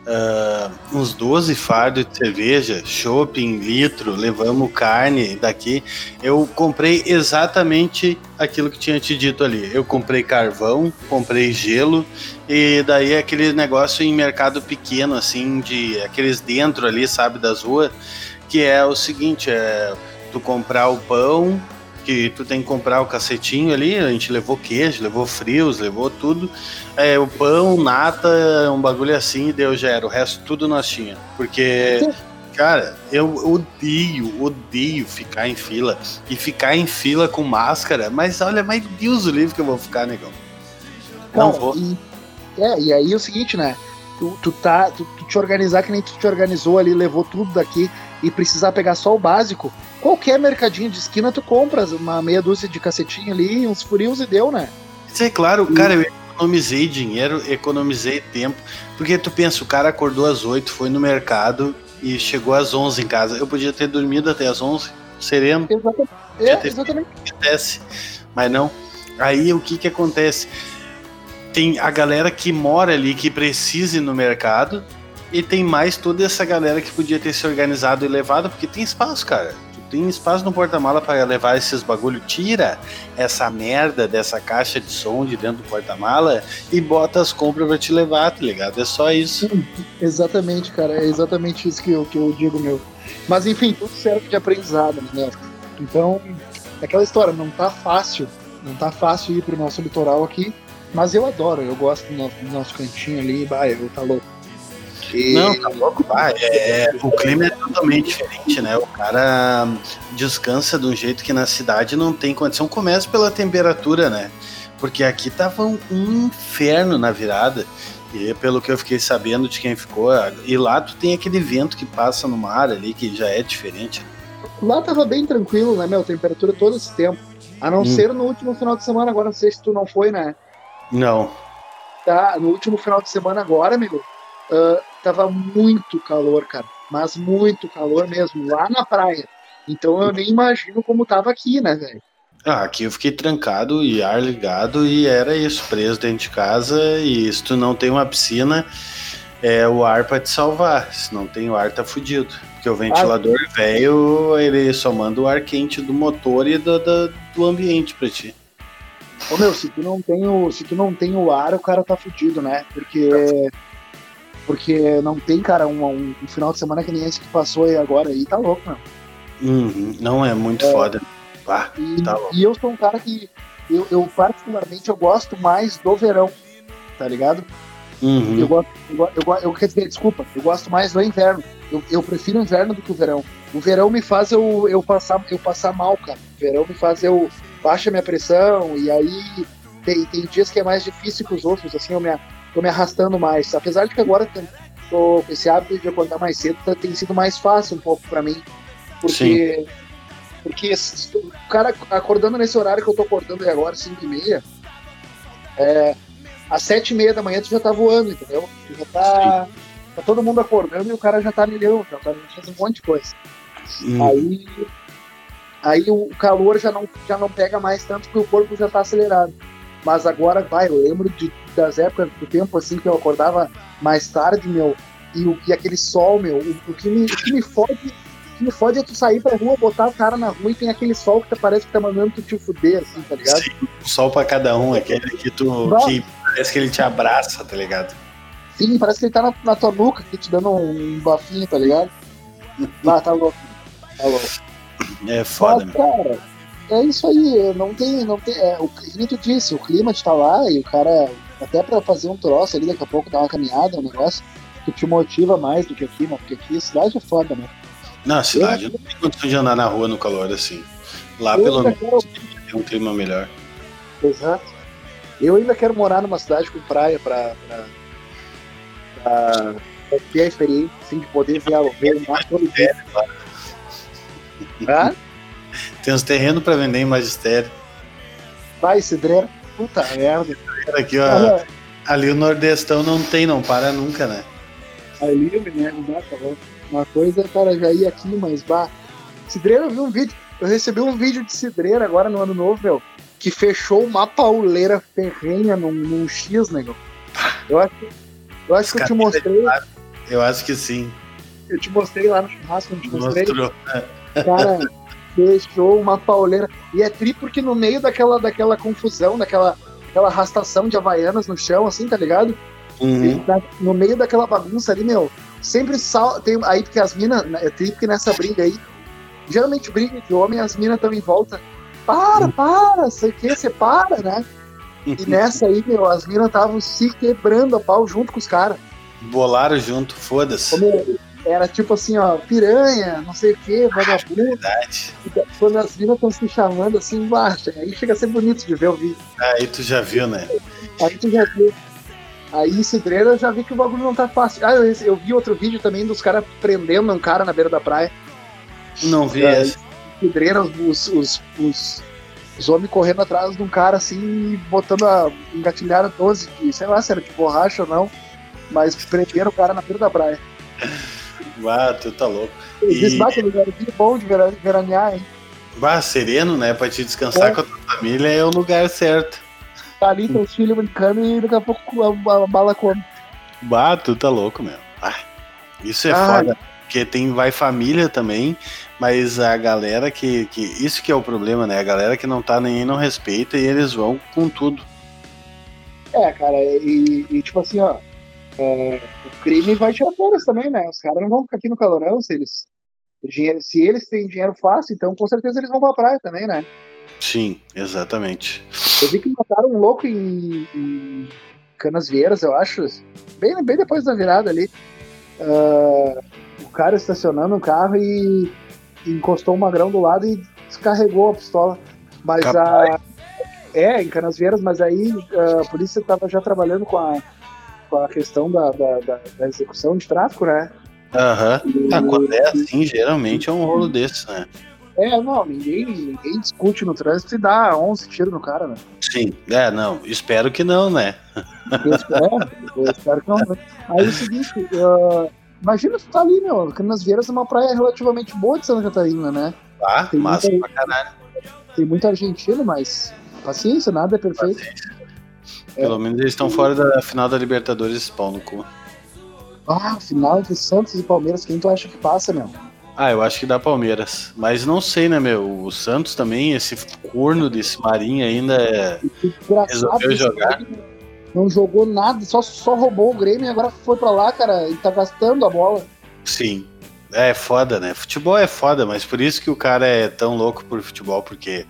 uh, uns 12 fardos de cerveja, shopping, litro, levamos carne daqui. Eu comprei exatamente aquilo que tinha te dito ali. Eu comprei carvão, comprei gelo, e daí aquele negócio em mercado pequeno, assim, de aqueles dentro ali, sabe, das ruas, que é o seguinte, é tu comprar o pão, que tu tem que comprar o cacetinho ali, a gente levou queijo, levou frios, levou tudo. É, o pão, nata, um bagulho assim, e deu já era. O resto tudo nós tinha. Porque, cara, eu odeio, odeio ficar em fila. E ficar em fila com máscara, mas olha, mais Deus o livro que eu vou ficar, negão. Não Não vou. E, é, e aí é o seguinte, né? Tu, tu, tá, tu, tu te organizar que nem tu te organizou ali, levou tudo daqui e precisar pegar só o básico, qualquer mercadinho de esquina tu compras uma meia dúzia de cacetinho ali, uns furios e deu, né? Isso é claro, e... cara, eu economizei dinheiro, economizei tempo, porque tu pensa, o cara acordou às 8, foi no mercado e chegou às 11 em casa. Eu podia ter dormido até às 11, sereno. Exatamente. É, exatamente. Acontece, mas não. Aí o que que acontece? Tem a galera que mora ali, que precisa ir no mercado, e tem mais toda essa galera que podia ter se organizado e levado, porque tem espaço, cara. Tem espaço no porta-mala para levar esses bagulho. Tira essa merda dessa caixa de som de dentro do porta-mala e bota as compras pra te levar, tá ligado? É só isso. *laughs* Exatamente, cara. É exatamente isso que eu, que eu digo, meu. Mas enfim, tudo serve de aprendizado, né? Então, é aquela história, não tá fácil. Não tá fácil ir pro nosso litoral aqui. Mas eu adoro, eu gosto do nosso, cantinho ali, vai, eu tá louco. E... Não, tá louco. Ah, é, o clima é totalmente diferente, né? O cara descansa de um jeito que na cidade não tem condição. Começa pela temperatura, né? Porque aqui tava um, um inferno na virada. E pelo que eu fiquei sabendo de quem ficou, e lá tu tem aquele vento que passa no mar ali, que já é diferente. Lá tava bem tranquilo, né, meu? Temperatura todo esse tempo. A não hum. ser no último final de semana, agora não sei se tu não foi, né? Não. Tá, no último final de semana agora, amigo, uh, tava muito calor, cara. Mas muito calor mesmo, lá na praia. Então eu nem imagino como tava aqui, né, velho? Ah, aqui eu fiquei trancado e ar ligado e era isso, preso dentro de casa. E se tu não tem uma piscina, é o ar para te salvar. Se não tem o ar, tá fudido. Porque o ventilador ah, velho, ele só manda o ar quente do motor e do, do, do ambiente para ti. Ô meu, se tu não tem o, se tu não tem o ar, o cara tá fudido, né? Porque porque não tem, cara, um, um, um final de semana que nem esse que passou aí agora aí, tá louco, meu. Uhum, não é muito é, foda. Ah, e, tá e, eu sou um cara que eu, eu, particularmente eu gosto mais do verão, tá ligado? Uhum. Eu, gosto, eu, eu, eu, quer dizer, desculpa, eu gosto mais do inverno. Eu, eu prefiro o inverno do que o verão. O verão me faz eu, eu, passar, eu passar mal, cara. O verão me faz eu baixa minha pressão e aí tem, tem dias que é mais difícil que os outros, assim, eu me, tô me arrastando mais. Apesar de que agora tô, esse hábito de acordar mais cedo tá, tem sido mais fácil um pouco para mim. Porque, Sim. porque o cara acordando nesse horário que eu tô acordando agora, 5 e meia, é, às sete e meia da manhã tu já tá voando, entendeu? Tu já tá, tá todo mundo acordando e o cara já tá milhão, já tá fazendo um monte de coisa. Hum. Aí, aí o calor já não, já não pega mais tanto porque o corpo já tá acelerado. Mas agora, vai, eu lembro de, das épocas do tempo assim que eu acordava mais tarde, meu, e, o, e aquele sol, meu, o, o, que me, o que me fode o que me fode é tu sair pra rua, botar o cara na rua e tem aquele sol que tá, parece que tá mandando tu te fuder, assim, tá ligado? Sim, um sol pra cada um, aquele que tu. Que parece que ele te abraça, tá ligado? Sim, parece que ele tá na, na tua nuca aqui te dando um bafinho, tá ligado? *laughs* Ah, tá louco. Tá louco. É foda, Mas, cara, é isso aí, não tem, não tem, é, o que tu disse, o clima de tá lá e o cara, até pra fazer um troço ali, daqui a pouco dar uma caminhada, um negócio, que te motiva mais do que aqui, mano, porque aqui a cidade é foda, né? Na cidade, eu, não tem condição de andar na rua no calor assim. Lá pelo menos quero... tem um clima melhor. Exato. Eu ainda quero morar numa cidade com praia pra, pra, pra, pra ter a experiência assim, de poder ver, ver o mar todo dia. Tem uns terrenos pra vender em magistério. Vai, cidreira. Puta merda. Aqui, ó. Ali o Nordestão não tem, não para nunca, né? Ali eu me lembro, né? Tá Uma coisa, cara, já ia aqui, mas bah. Cidreira, eu vi um vídeo. Eu recebi um vídeo de cidreira agora no ano novo, meu. Que fechou uma pauleira ferrenha num, num X, nego. Eu acho, eu acho que eu te mostrei. Eu acho que sim. Eu te mostrei lá no churrasco, eu te mostrei. Mostrou. Cara, *laughs* fechou uma pauleira. E é tri porque no meio daquela, daquela confusão, daquela aquela arrastação de havaianas no chão, assim, tá ligado? Uhum. no meio daquela bagunça ali, meu, sempre sal, tem aí porque as minas, é tri porque nessa briga aí, geralmente briga de homem, as minas estão em volta. Para, uhum. para, sei o que, você para, né? E nessa aí, meu, as minas estavam se quebrando a pau junto com os caras. Bolaram junto, foda-se era tipo assim, ó, piranha, não sei o que, vagabundo. Verdade. Quando as minas estão se chamando assim embaixo, aí chega a ser bonito de ver o vídeo. Aí tu já viu, né? Aí tu já viu. Aí Cidreira eu já vi que o bagulho não tá fácil. Ah, eu, eu vi outro vídeo também dos caras prendendo um cara na beira da praia. Não vi é, esse. Cidreira, os, os, os, os, homens correndo atrás de um cara assim, botando a. engatilharam 12 de, sei lá se era de borracha ou não, mas prenderam o cara na beira da praia. *laughs* Ah, tu tá louco. Diz e... que lugar bom de veranear, hein? Bah, sereno, né? Pra te descansar é. com a tua família é o lugar certo. Tá ali, teus filhos brincando e daqui a pouco a, bala come. Bah, tu tá louco, meu. Ah, isso é ah, foda. Porque tem, vai família também, mas a galera que, que. Isso que é o problema, né? A galera que não tá nem não respeita e eles vão com tudo. É, cara, e, e tipo assim, ó é, o crime vai tirar férias também, né? Os caras não vão ficar aqui no calorão se eles. Dinheiro, se eles têm dinheiro fácil, então com certeza eles vão pra praia também, né? Sim, exatamente. Eu vi que mataram um louco em, em Canas Vieiras, eu acho, bem, bem depois da virada ali. Uh, o cara estacionando um carro e, e encostou um magrão do lado e descarregou a pistola. Mas a. É, em Canas Vieiras, mas aí uh, a polícia estava já trabalhando com a com a questão da, da, da, da execução de tráfico, né? Aham. Uhum. Ah, quando é assim, geralmente é um rolo desse, né? É, não, ninguém, ninguém discute no trânsito e dá 11 tiros no cara, né? Sim, é, não, espero que não, né? Eu espero, eu espero que não. Né? Aí é o seguinte, uh, imagina tu tá ali, meu, Canas Vieiras é uma praia relativamente boa de Santa Catarina, né? Ah, Tem massa muita- pra caralho. Tem muito argentino, mas paciência, nada é perfeito. Pelo menos eles estão fora da final da Libertadores, pau no cu. Ah, final entre Santos e Palmeiras, quem tu acha que passa, meu? Ah, eu acho que dá Palmeiras. Mas não sei, né, meu? O Santos também, esse corno desse Marinho ainda é. Resolveu jogar. Grêmio Não jogou nada, só, só roubou o Grêmio e agora foi pra lá, cara, e tá gastando a bola. Sim. É foda, né? Futebol é foda, mas por isso que o cara é tão louco por futebol, porque.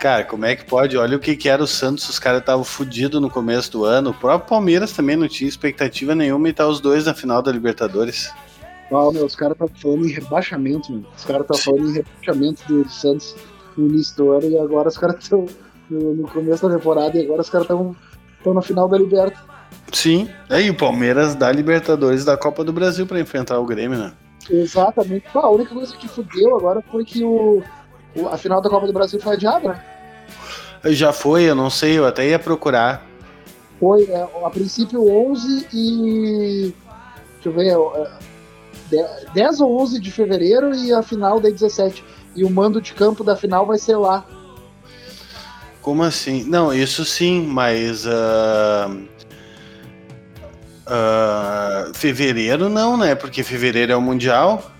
Cara, como é que pode? Olha o que, que era o Santos, os caras estavam fodidos no começo do ano. O próprio Palmeiras também não tinha expectativa nenhuma e tá os dois na final da Libertadores. Ah, meu, os caras estão falando em rebaixamento, meu. Os caras estão Sim. falando em rebaixamento do, Santos no início do ano e agora os caras estão no, no começo da temporada e agora os caras estão na final da Liberta. Sim. Aí o Palmeiras dá Libertadores da Copa do Brasil pra enfrentar o Grêmio, né? Exatamente. Pá, a única coisa que fudeu agora foi que o- a final da Copa do Brasil foi adiada, né? Já foi, eu não sei, eu até ia procurar. Foi é, a princípio 11 e. Deixa eu ver. é, de- 10 ou 11 de fevereiro e a final daí 17. E o mando de campo da final vai ser lá. Como assim? Não, isso sim, mas. ah, ah, fevereiro não, né? Porque fevereiro é o Mundial.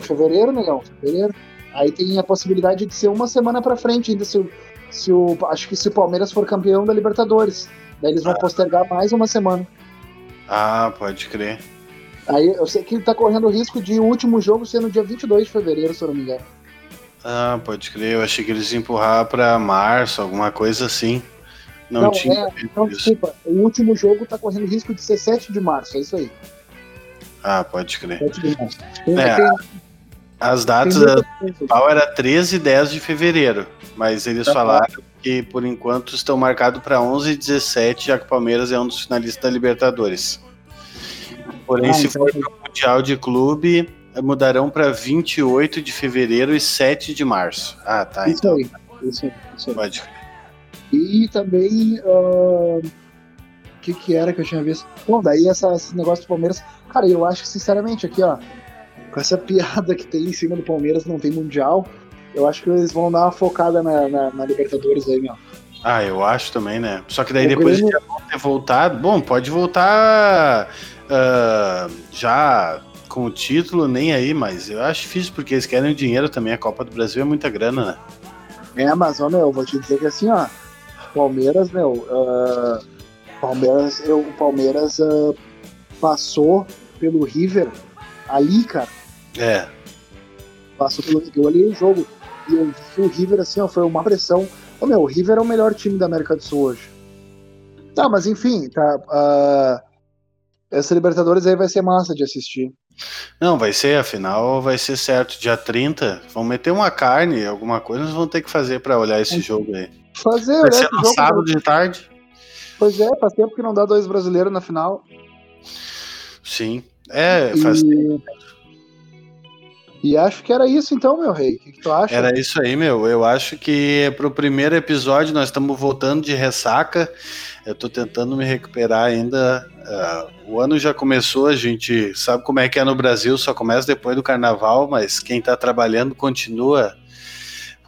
Fevereiro, negão, fevereiro. Aí tem a possibilidade de ser uma semana pra frente, ainda se, o- se o. Acho que se o Palmeiras for campeão da Libertadores. Daí eles vão postergar mais uma semana. Ah, pode crer. Aí eu sei que ele tá correndo o risco de o último jogo ser no dia 22 de fevereiro, se eu não me engano. Ah, pode crer. Eu achei que eles iam empurrar pra março, alguma coisa assim. Não, Não, tinha é, Então, isso. desculpa, o último jogo tá correndo risco de ser 7 de março, é isso aí. Ah, pode crer. 7 de março. Tem, É, tem- As datas muita a coisa. principal era 13 e 10 de fevereiro, mas eles Aham. falaram que por enquanto estão marcados para 11 e 17, já que o Palmeiras é um dos finalistas da Libertadores. Porém, Ah, se então for para o Mundial de Clube, mudarão para 28 de fevereiro e 7 de março. Ah, tá, Isso então aí. Isso aí. Isso aí. pode. E também. O que, que era que eu tinha visto? Bom, daí essa, esse negócio do Palmeiras. Cara, eu acho que, sinceramente, aqui, ó. Com essa *laughs* piada que tem em cima do Palmeiras, não tem Mundial. Eu acho que eles vão dar uma focada na, na- na Libertadores aí, meu. Ah, eu acho também, né? Só que daí O depois Grêmio- vão ter voltado. Bom, pode voltar ah, já com o título, nem aí, mas eu acho difícil porque eles querem o dinheiro também. A Copa do Brasil é muita grana, né? É, mas, ó, meu, eu vou te dizer que assim, ó. Palmeiras, meu. ah, Palmeiras, eu, o Palmeiras ah, passou pelo River ali, cara. É, Passou pelo Eu olhei o jogo e eu vi o River, assim, ó, foi uma pressão. Ô, meu, o River é o melhor time da América do Sul hoje. Tá, mas enfim, tá. ah, essa Libertadores aí vai ser massa de assistir. Não, vai ser, afinal, vai ser certo. Dia 30, vão meter uma carne, alguma coisa, nós vamos ter que fazer pra olhar esse jogo aí. Fazer, Vai né? ser no jogo, sábado de tarde? Pois é, faz tempo que não dá dois brasileiros na final. Sim. É, E, faz e acho que era isso então, meu rei. O que, que tu acha? Era isso aí, meu. Eu acho que pro primeiro episódio nós estamos voltando de ressaca. Eu tô tentando me recuperar ainda. Ah, o ano já começou, a gente sabe como é que é no Brasil, só começa depois do carnaval, mas quem tá trabalhando continua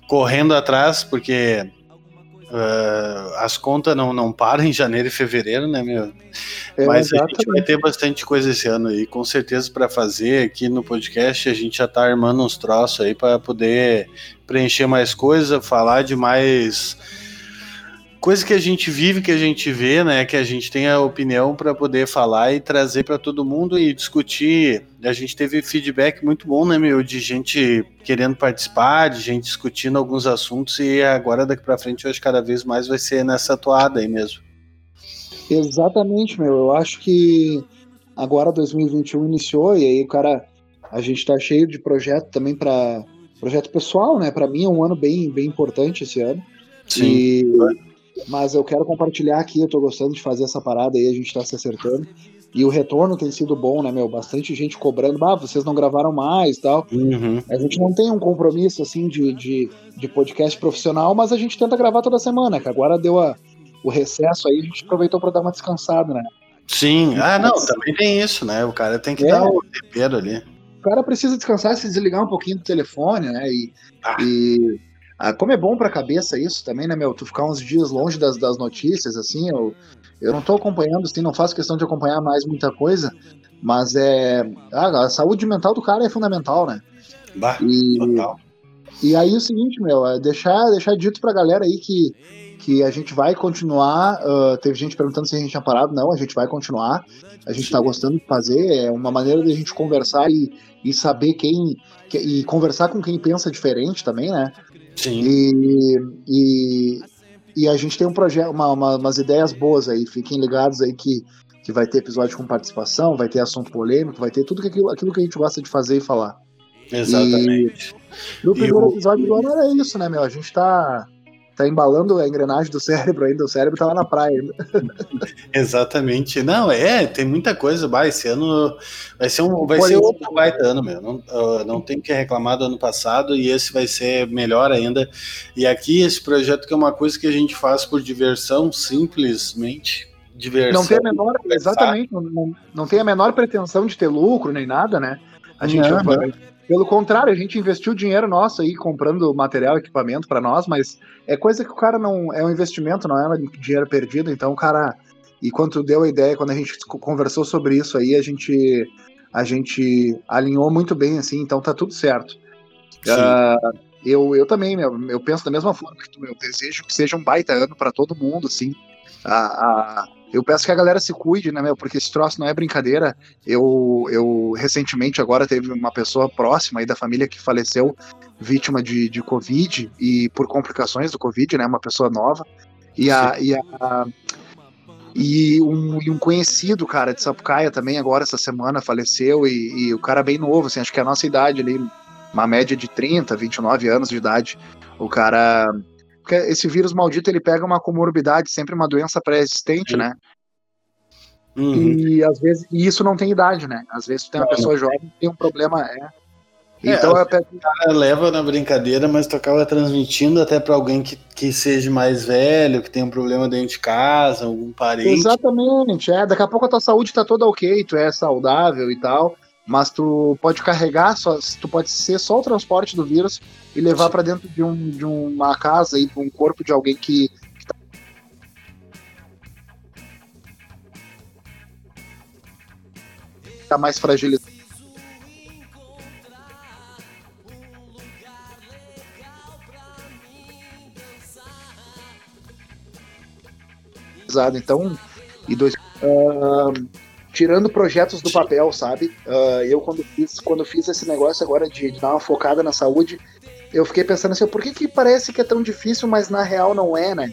correndo atrás, porque ah, as contas não, não param em janeiro e fevereiro, né, meu? É, Mas a gente vai exatamente. ter bastante coisa esse ano aí, com certeza para fazer aqui no podcast. A gente já tá armando uns troços aí para poder preencher mais coisa, falar de mais coisa que a gente vive, que a gente vê, né? Que a gente tem a opinião para poder falar e trazer para todo mundo e discutir. A gente teve feedback muito bom, né, meu, de gente querendo participar, de gente discutindo alguns assuntos e agora daqui para frente eu acho que cada vez mais vai ser nessa toada aí mesmo. Exatamente, meu. Eu acho que agora 2021 iniciou e aí o cara, a gente tá cheio de projeto também para projeto pessoal, né? Para mim é um ano bem, bem importante esse ano. E, mas eu quero compartilhar aqui, eu tô gostando de fazer essa parada aí, a gente tá se acertando. E o retorno tem sido bom, né, meu? Bastante gente cobrando, ah, vocês não gravaram mais e tal. Uhum. A gente não tem um compromisso, assim, de, de, de podcast profissional, mas a gente tenta gravar toda semana, que agora deu a, o recesso aí, a gente aproveitou para dar uma descansada, né? Sim, ah, não, também tem isso, né? O cara tem que É. dar o tempero ali. o cara precisa descansar, se desligar um pouquinho do telefone, né? E, ah. e ah, como é bom pra cabeça isso também, né, meu? Tu ficar uns dias longe das, das notícias, assim, eu, eu não tô acompanhando, assim, não faço questão de acompanhar mais muita coisa, mas é. Ah, a saúde mental do cara é fundamental, né? Bah, e, total. E aí o seguinte, meu, é deixar, deixar dito pra galera aí que, que a gente vai continuar. Uh, teve gente perguntando se a gente tinha parado. Não, a gente vai continuar. A gente tá gostando de fazer. É uma maneira de a gente conversar e, e saber quem. Que, e conversar com quem pensa diferente também, né? Sim. E, e, e a gente tem um projeto, uma, uma, umas ideias boas aí. Fiquem ligados aí que, que vai ter episódio com participação, vai ter assunto polêmico, vai ter tudo aquilo, aquilo que a gente gosta de fazer e falar. Exatamente. E no primeiro e episódio do ano era isso, né, meu? A gente tá, tá embalando a engrenagem do cérebro ainda, o cérebro tá lá na praia ainda. *laughs* Exatamente. Não, é, tem muita coisa, vai, esse ano vai ser um vai ser outro baita ano, meu. Não, uh, não tem que reclamar do ano passado e esse vai ser melhor ainda. E aqui esse projeto que é uma coisa que a gente faz por diversão, simplesmente diversão. Não tem a menor, exatamente, não, não tem a menor pretensão de ter lucro nem nada, né? A gente não, não. Pelo contrário, a gente investiu dinheiro nosso aí comprando material, equipamento para nós, mas é coisa que o cara não. É um investimento, não é dinheiro perdido, então o cara. E quando deu a ideia, quando a gente conversou sobre isso aí, a gente, a gente alinhou muito bem, assim, então tá tudo certo. Uh, eu, eu também, eu penso da mesma forma que tu, eu desejo que seja um baita ano para todo mundo, assim. A, a, eu peço que a galera se cuide, né, meu? Porque esse troço não é brincadeira. Eu, eu recentemente agora teve uma pessoa próxima aí da família que faleceu vítima de, de Covid e por complicações do Covid, né? Uma pessoa nova. E a, e a e um, e um, conhecido, cara, de Sapucaia também, agora essa semana faleceu, e, e, o cara bem novo, assim, acho que é a nossa idade ali, uma média de 30, 29 anos de idade. O cara porque esse vírus maldito ele pega uma comorbidade, sempre uma doença pré-existente, né? Uhum. E às vezes e isso não tem idade, né? Às vezes tu tem uma pessoa jovem tem um problema, é. é então é, o cara leva na brincadeira, mas tu acaba transmitindo até para alguém que, que seja mais velho, que tem um problema dentro de casa, algum parente. Exatamente, é. Daqui a pouco a tua saúde tá toda ok, tu é saudável e tal mas tu pode carregar, só, tu pode ser só o transporte do vírus e levar para dentro de, um, de uma casa e um corpo de alguém que, que tá... tá mais fragilizado. Então, e dois. Uh, tirando projetos do papel, sabe? Uh, eu quando fiz, quando fiz esse negócio agora de, de, dar uma focada na saúde, eu fiquei pensando assim, por que, que parece que é tão difícil, mas na real não é, né?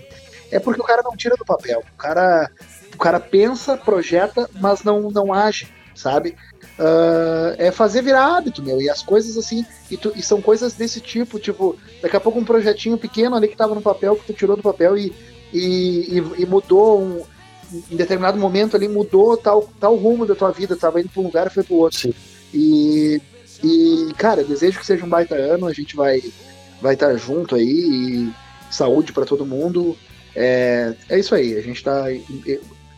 É porque o cara não tira do papel. O cara, o cara pensa, projeta, mas não, não age, sabe? Uh, é fazer virar hábito, meu. E as coisas assim, e, tu, e, são coisas desse tipo, tipo, daqui a pouco um projetinho pequeno ali que tava no papel, que tu tirou do papel e, e, e, e mudou um em determinado momento ali mudou tal, tal rumo da tua vida, tava indo para um lugar e foi para o outro. Sim. E, e, cara, desejo que seja um baita ano, a gente vai vai estar tá junto aí e saúde para todo mundo. É, é isso aí, a gente está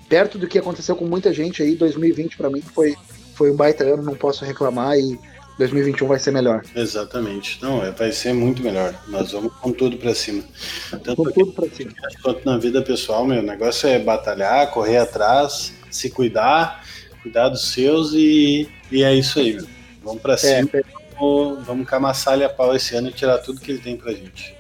perto do que aconteceu com muita gente aí, 2020 para mim foi, foi um baita ano, não posso reclamar e 2021 vai ser melhor. Exatamente. Não, é, vai ser muito melhor. Nós vamos com tudo para cima. Tanto com tudo para cima. Quanto na vida pessoal, meu negócio é batalhar, correr atrás, se cuidar, cuidar dos seus e, e é isso aí, meu. Vamos para é, cima. É, vamos, vamos camaçar a pau esse ano e tirar tudo que ele tem pra gente.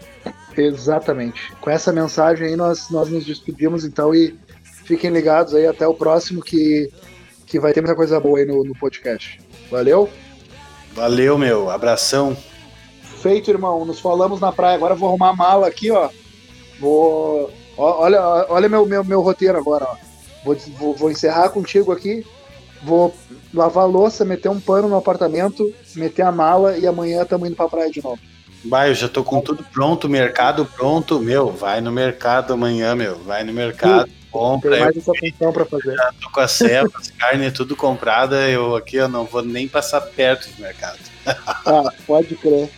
Exatamente. Com essa mensagem aí nós, nós nos despedimos então e fiquem ligados aí até o próximo que, que vai ter muita coisa boa aí no, no podcast. Valeu? Valeu, meu. Abração. Feito, irmão. Nos falamos na praia. Agora eu vou arrumar a mala aqui, ó. Vou. Olha, olha meu, meu, meu roteiro agora, ó. Vou, vou, vou encerrar contigo aqui. Vou lavar a louça, meter um pano no apartamento, meter a mala e amanhã estamos indo pra praia de novo. Vai, eu já tô com tudo pronto, mercado pronto. Meu, vai no mercado amanhã, meu. Vai no mercado compra. Tem mais essa função para fazer. Já tô com as células, *laughs* carne tudo comprada, eu aqui eu não vou nem passar perto do mercado. Ah, pode crer.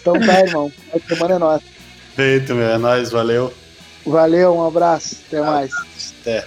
Então tá, irmão. A semana é nossa. Feito, meu. É nóis, valeu. Valeu, um abraço. Até mais. Até.